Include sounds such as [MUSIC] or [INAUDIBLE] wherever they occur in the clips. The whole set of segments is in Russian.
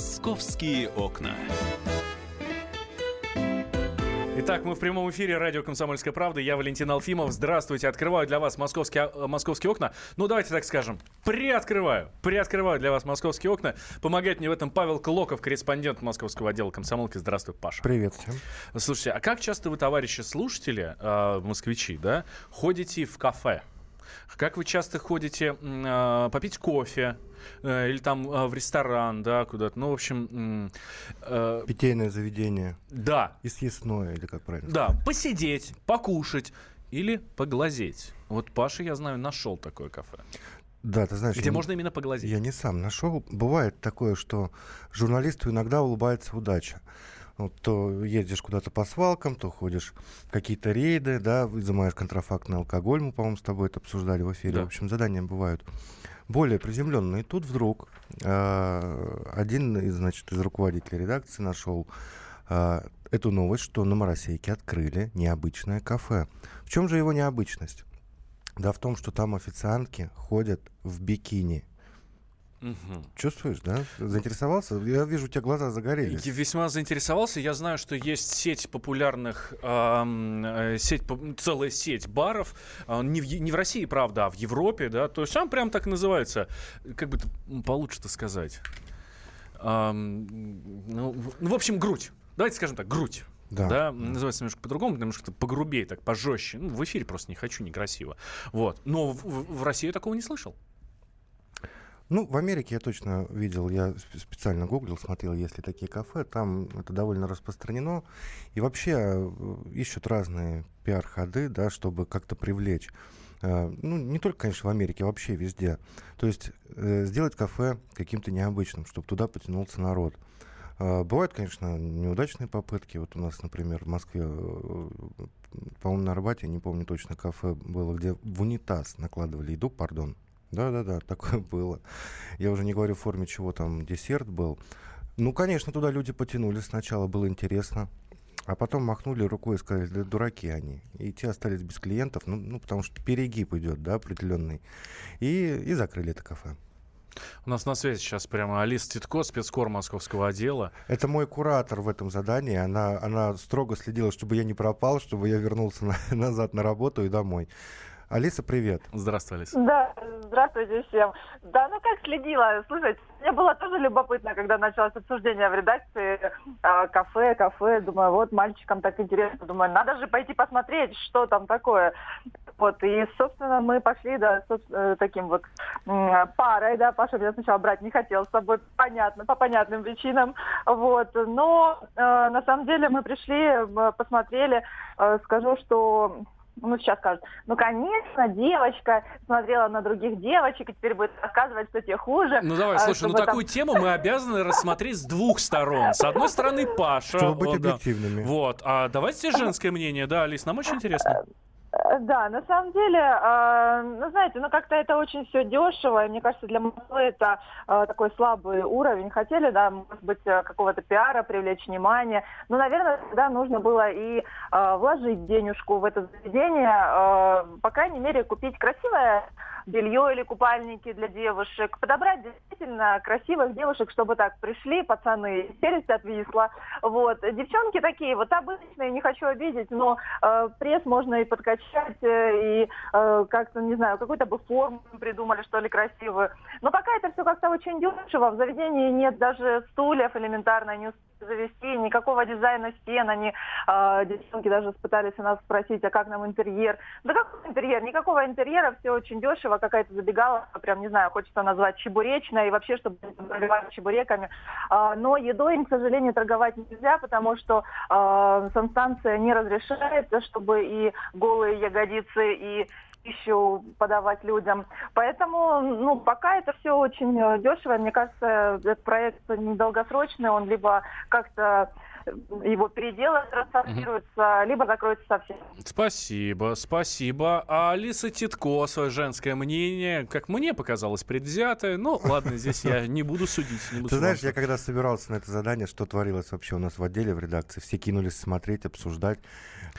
Московские окна. Итак, мы в прямом эфире радио «Комсомольская правда». Я Валентин Алфимов. Здравствуйте. Открываю для вас московские, э, московские окна. Ну, давайте так скажем. Приоткрываю. Приоткрываю для вас московские окна. Помогает мне в этом Павел Клоков, корреспондент московского отдела комсомолки. Здравствуй, Паша. Привет всем. Слушайте, а как часто вы, товарищи слушатели, э, москвичи, да, ходите в кафе? Как вы часто ходите э, попить кофе или там э, в ресторан, да, куда-то? Ну, в общем... Э, Питейное заведение. Да. И съестное, или как правильно Да, сказать? посидеть, покушать или поглазеть. Вот Паша, я знаю, нашел такое кафе. Да, ты знаешь... Где я можно именно поглазеть. Я не сам нашел. Бывает такое, что журналисту иногда улыбается удача. Вот, то едешь куда-то по свалкам, то ходишь какие-то рейды, да, изымаешь контрафактный алкоголь, мы, по-моему, с тобой это обсуждали в эфире. Да. В общем, задания бывают более приземленные. И тут вдруг э, один из, значит, из руководителей редакции нашел э, эту новость, что на Моросейке открыли необычное кафе. В чем же его необычность? Да в том, что там официантки ходят в бикини. Угу. Чувствуешь, да? Заинтересовался? Я вижу, у тебя глаза загорелись. Я весьма заинтересовался. Я знаю, что есть сеть популярных, э, сеть, целая сеть баров. Э, не, в, не в России, правда, а в Европе, да. То есть он прям так называется. Как бы получше-то сказать? Э, ну, в общем, грудь. Давайте скажем так, грудь. Да. да, называется немножко по-другому, немножко погрубее, так пожестче. Ну, в эфире просто не хочу, некрасиво. Вот. Но в, в России я такого не слышал. Ну, в Америке я точно видел, я специально гуглил, смотрел, есть ли такие кафе, там это довольно распространено. И вообще э, ищут разные пиар-ходы, да, чтобы как-то привлечь. Э, ну, не только, конечно, в Америке, вообще везде. То есть э, сделать кафе каким-то необычным, чтобы туда потянулся народ. Бывают, конечно, неудачные попытки. Вот у нас, например, в Москве, по-моему, на Арбате, не помню точно, кафе было, где в унитаз накладывали еду, пардон, да-да-да, [LAUGHS] такое было. Я уже не говорю в форме чего там десерт был. Ну, конечно, туда люди потянулись. Сначала было интересно. А потом махнули рукой и сказали, да дураки они. И те остались без клиентов, ну, ну потому что перегиб идет, да, определенный. И, и закрыли это кафе. У нас на связи сейчас прямо Алиса Титко, спецкор московского отдела. Это мой куратор в этом задании. Она, она строго следила, чтобы я не пропал, чтобы я вернулся на, [LAUGHS] назад на работу и домой. Алиса, привет. Здравствуй, Алиса. Да, здравствуйте всем. Да, ну как следила, слушайте, мне было тоже любопытно, когда началось обсуждение в редакции э, кафе, кафе, думаю, вот мальчикам так интересно, думаю, надо же пойти посмотреть, что там такое. Вот, и, собственно, мы пошли, да, с э, таким вот парой, да, Паша меня сначала брать не хотел с собой, понятно, по понятным причинам, вот, но э, на самом деле мы пришли, посмотрели, э, скажу, что ну, сейчас скажут, ну, конечно, девочка смотрела на других девочек и теперь будет рассказывать, что те хуже. Ну, давай, слушай, ну, такую там... тему мы обязаны рассмотреть с двух сторон. С одной стороны, Паша. Чтобы быть объективными. Вот, а давайте женское мнение, да, Алис, нам очень интересно. Э, да, на самом деле, э, ну, знаете, ну, как-то это очень все дешево, и мне кажется, для Москвы это э, такой слабый уровень. Хотели, да, может быть, какого-то пиара, привлечь внимание, но, наверное, тогда нужно было и вложить денежку в это заведение, по крайней мере, купить красивое белье или купальники для девушек, подобрать действительно красивых девушек, чтобы так пришли пацаны, челюсть отвисла. Вот. Девчонки такие, вот обычные, не хочу обидеть, но э, пресс можно и подкачать, э, и э, как-то, не знаю, какую-то бы форму придумали, что ли, красивую. Но пока это все как-то очень дешево, в заведении нет даже стульев элементарно, не завести, никакого дизайна стен, они, э, девчонки даже пытались у нас спросить, а как нам интерьер. Да какой интерьер? Никакого интерьера, все очень дешево, какая-то забегала, прям, не знаю, хочется назвать чебуречная, и вообще, чтобы торговать чебуреками. Э, но едой им, к сожалению, торговать нельзя, потому что э, санстанция не разрешает, чтобы и голые ягодицы, и пищу подавать людям. Поэтому, ну, пока это все очень э, дешево. Мне кажется, этот проект недолгосрочный, он либо как-то его переделают, трансформируются, либо закроются совсем. Спасибо, спасибо. А Алиса Титко, свое женское мнение, как мне показалось, предвзятое. Ну, ладно, здесь я не буду судить. Не буду Ты знаешь, я когда собирался на это задание, что творилось вообще у нас в отделе, в редакции, все кинулись смотреть, обсуждать.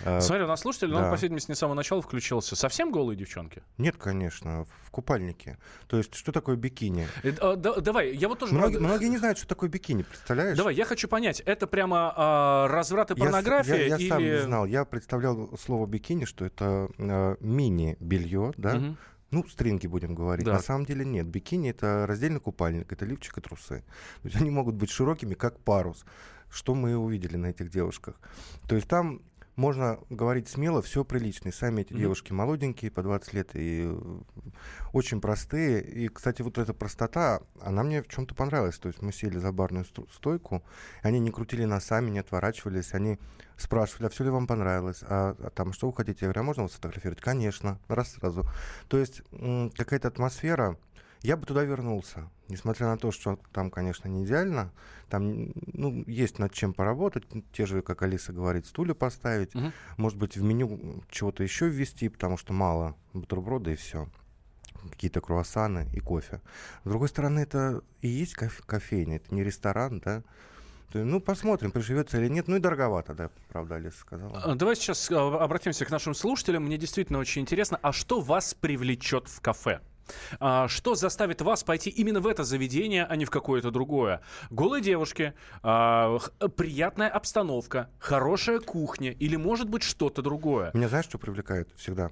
Э, Смотри, у нас слушатель, да. но он, по всей видимости, не с самого начала включился. Совсем голые девчонки? Нет, конечно, в купальнике. То есть, что такое бикини? Э, а, да, давай, я вот тоже... Многие, многие не знают, что такое бикини, представляешь? Давай, я хочу понять, это прямо а, разврат и порнография? Я, я, я или... сам не знал. Я представлял слово бикини, что это а, мини-белье, да? Угу. Ну, стринги будем говорить. Да. На самом деле нет. Бикини это раздельный купальник, это лифчик и трусы. То есть они могут быть широкими, как парус. Что мы увидели на этих девушках. То есть там можно говорить смело, все прилично. сами эти mm-hmm. девушки молоденькие, по 20 лет, и э, очень простые. И, кстати, вот эта простота, она мне в чем-то понравилась. То есть мы сели за барную стойку, они не крутили носами, не отворачивались, они спрашивали, а все ли вам понравилось, а, а там что вы хотите? Я говорю, а можно вас сфотографировать? Конечно, раз сразу. То есть какая-то атмосфера, я бы туда вернулся. Несмотря на то, что там, конечно, не идеально, там ну, есть над чем поработать. Те же, как Алиса говорит, стулья поставить. Угу. Может быть, в меню чего-то еще ввести, потому что мало бутерброда и все какие-то круассаны и кофе. С другой стороны, это и есть кофе, кофейня, это не ресторан, да. Ну, посмотрим, приживется или нет. Ну и дороговато, да, правда, Алиса сказала. А, давай сейчас а, обратимся к нашим слушателям. Мне действительно очень интересно, а что вас привлечет в кафе? А, что заставит вас пойти именно в это заведение, а не в какое-то другое? Голые девушки, а, приятная обстановка, хорошая кухня или, может быть, что-то другое? Меня знаешь, что привлекает всегда?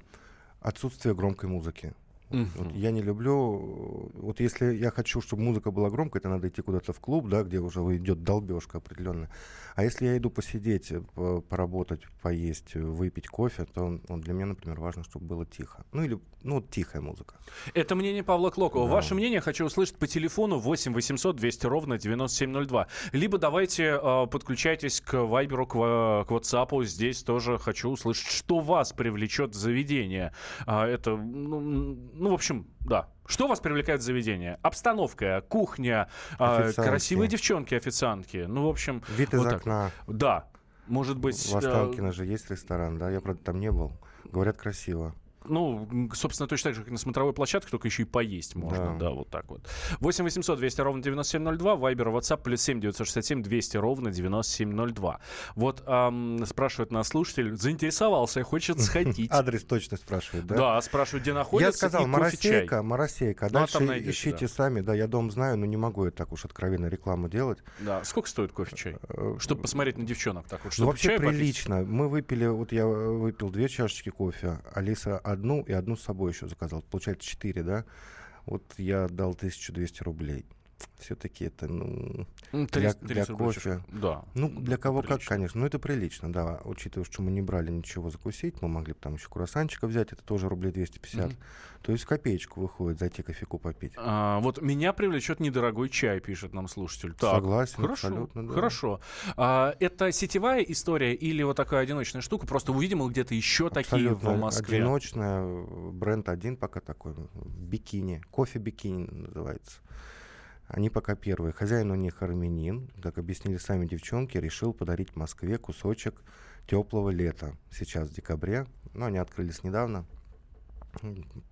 Отсутствие громкой музыки. Uh-huh. Вот я не люблю... Вот если я хочу, чтобы музыка была громкой, это надо идти куда-то в клуб, да, где уже идет долбежка определенная. А если я иду посидеть, э, поработать, поесть, выпить кофе, то вот для меня, например, важно, чтобы было тихо. Ну или ну, тихая музыка. Это мнение Павла Клокова. Да. Ваше мнение хочу услышать по телефону 8 800 200 ровно 9702. Либо давайте э, подключайтесь к Вайберу, к, к WhatsApp. Здесь тоже хочу услышать, что вас привлечет в заведение. А, это, ну, ну, в общем, да. Что вас привлекает в заведение? Обстановка, кухня, э, красивые девчонки, официантки. Ну, в общем... Вид из вот окна. Да. Может быть... В Останкино э... же есть ресторан, да? Я, правда, там не был. Говорят, красиво. Ну, собственно, точно так же, как на смотровой площадке, только еще и поесть можно, да, да вот так вот. 8 800 200 ровно 9702, Вайбер, WhatsApp, плюс 7 967 200 ровно 9702. Вот эм, спрашивает нас слушатель, заинтересовался, хочет сходить. Адрес точно спрашивает, да? Да, спрашивает, где находится, Я сказал, Моросейка, Моросейка, а дальше ищите сами, да, я дом знаю, но не могу я так уж откровенно рекламу делать. Да, сколько стоит кофе-чай? Э, чтобы посмотреть на девчонок так вот, ну, Вообще прилично. Мы выпили, вот я выпил две чашечки кофе, Алиса одну и одну с собой еще заказал. Получается четыре, да? Вот я отдал 1200 рублей все-таки это, ну, 30, для, 30 для кофе. Да. Ну, для кого прилично. как, конечно. Ну, это прилично, да. Учитывая, что мы не брали ничего закусить, мы могли бы там еще круассанчика взять, это тоже рублей 250. Mm-hmm. То есть копеечку выходит зайти кофейку попить. А, вот меня привлечет недорогой чай, пишет нам слушатель. Так, Согласен, хорошо, абсолютно. Да. Хорошо. А, это сетевая история или вот такая одиночная штука? Просто увидим где-то еще абсолютно такие в Москве. одиночная. Бренд один пока такой. Бикини. Кофе бикини называется. Они пока первые. Хозяин у них армянин. Как объяснили сами девчонки, решил подарить Москве кусочек теплого лета. Сейчас в декабре. Но они открылись недавно.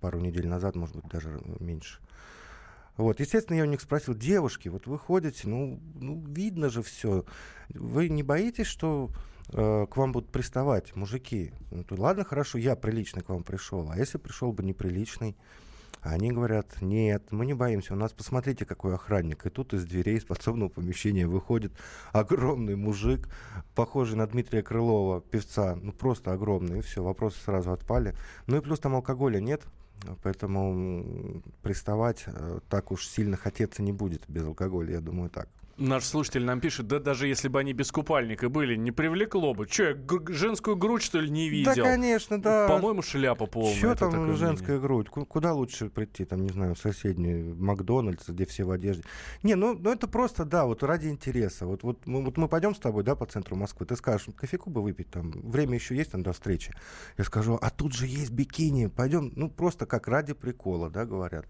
Пару недель назад, может быть, даже меньше. Вот, естественно, я у них спросил, девушки, вот вы ходите, ну, ну видно же все. Вы не боитесь, что э, к вам будут приставать мужики? Ну, то, ладно, хорошо, я приличный к вам пришел. А если пришел бы неприличный? Они говорят, нет, мы не боимся. У нас, посмотрите, какой охранник. И тут из дверей из подсобного помещения выходит огромный мужик, похожий на Дмитрия Крылова, певца. Ну, просто огромный. И все, вопросы сразу отпали. Ну и плюс там алкоголя нет, поэтому приставать э, так уж сильно хотеться не будет без алкоголя, я думаю, так. Наш слушатель нам пишет, да даже если бы они без купальника были, не привлекло бы. Че, я г- женскую грудь, что ли, не видел? Да, конечно, да. По-моему, шляпа полная. Что там женская мнение. грудь? Куда лучше прийти, там, не знаю, в соседний Макдональдс, где все в одежде? Не, ну, ну это просто, да, вот ради интереса. Вот, вот, мы, вот мы пойдем с тобой, да, по центру Москвы, ты скажешь, кофейку бы выпить, там, время еще есть там до встречи. Я скажу, а тут же есть бикини, пойдем, ну, просто как ради прикола, да, говорят.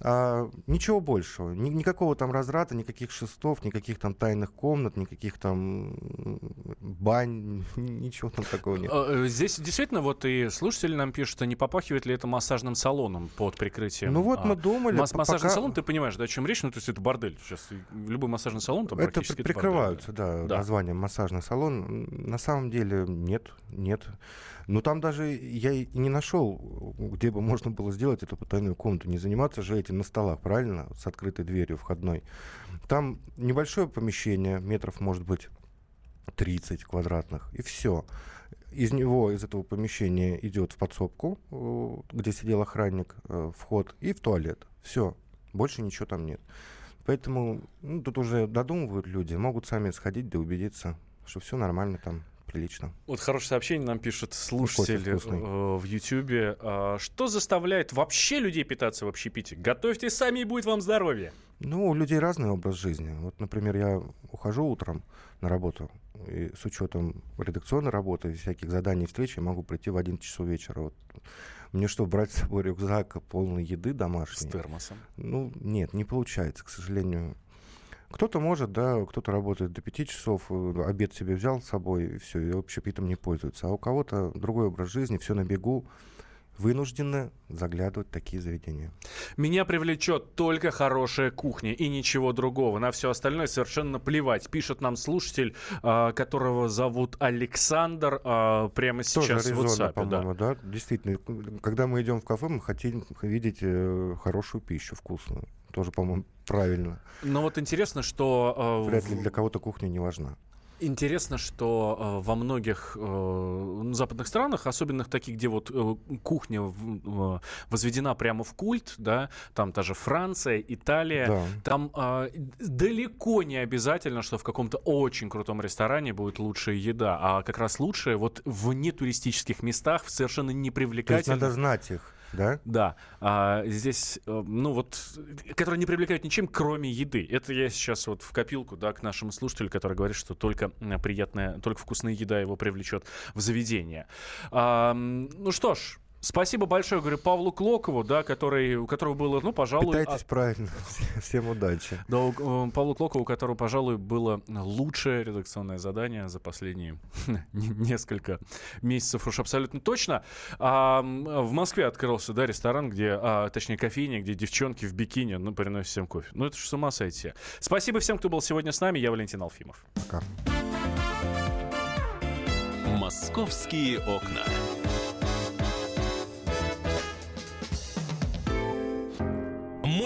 А, ничего большего. Ни, никакого там разрата, никаких шестов, никаких там тайных комнат, никаких там бань, [LAUGHS] ничего там такого нет. А, э, здесь действительно вот и слушатели нам пишут, а не попахивает ли это массажным салоном под прикрытием? Ну вот а, мы думали... Масс- массажный пока... салон, ты понимаешь, да, о чем речь? Ну, то есть это бордель. Сейчас любой массажный салон там Это практически прикрываются, это бордель, да, названием массажный салон. На самом деле нет, нет. Ну там даже я и не нашел, где бы можно было сделать эту потайную комнату. Не заниматься же этим на столах, правильно? С открытой дверью входной. Там небольшое помещение, метров, может быть, 30 квадратных, и все. Из него, из этого помещения идет в подсобку, э, где сидел охранник, э, вход, и в туалет. Все. Больше ничего там нет. Поэтому ну, тут уже додумывают люди, могут сами сходить да убедиться, что все нормально там прилично. Вот хорошее сообщение нам пишет слушатель э, в Ютьюбе. Э, что заставляет вообще людей питаться в общепите? Готовьте сами, и будет вам здоровье. Ну, у людей разный образ жизни. Вот, например, я ухожу утром на работу, и с учетом редакционной работы, всяких заданий, встреч, я могу прийти в 11 часов вечера. Вот. Мне что, брать с собой рюкзак полный еды домашней? С термосом? Ну, нет, не получается, к сожалению. Кто-то может, да, кто-то работает до 5 часов, э, обед себе взял с собой, и все, и общепитом не пользуется. А у кого-то другой образ жизни, все на бегу, вынуждены заглядывать в такие заведения. Меня привлечет только хорошая кухня и ничего другого. На все остальное совершенно плевать. Пишет нам слушатель, а, которого зовут Александр, а, прямо сейчас Тоже в WhatsApp. по-моему, да. да. Действительно, когда мы идем в кафе, мы хотим видеть э, хорошую пищу, вкусную. Тоже, по-моему, правильно. Но вот интересно, что... Вряд ли для кого-то кухня не важна. Интересно, что э, во многих э, западных странах, особенно таких, где вот э, кухня в, э, возведена прямо в культ, да, там та же Франция, Италия, Да. там э, далеко не обязательно, что в каком-то очень крутом ресторане будет лучшая еда, а как раз лучшая вот в нетуристических местах, в совершенно То есть непривлекательных. надо знать их, да? Да, а, здесь, э, ну вот, которые не привлекают ничем, кроме еды. Это я сейчас вот в копилку, да, к нашему слушателю, который говорит, что только приятная, только вкусная еда его привлечет в заведение. А, ну что ж. Спасибо большое, говорю, Павлу Клокову, да, который, у которого было, ну, пожалуй... Питайтесь правильно. [LAUGHS] Всем удачи. Да, у, Павлу Клокову, у которого, пожалуй, было лучшее редакционное задание за последние [LAUGHS] не- несколько месяцев уж абсолютно точно. А, в Москве открылся, да, ресторан, где, а, точнее, кофейня, где девчонки в бикини, ну, приносят всем кофе. Ну, это же с ума сойти. Спасибо всем, кто был сегодня с нами. Я Валентин Алфимов. Пока. Московские окна.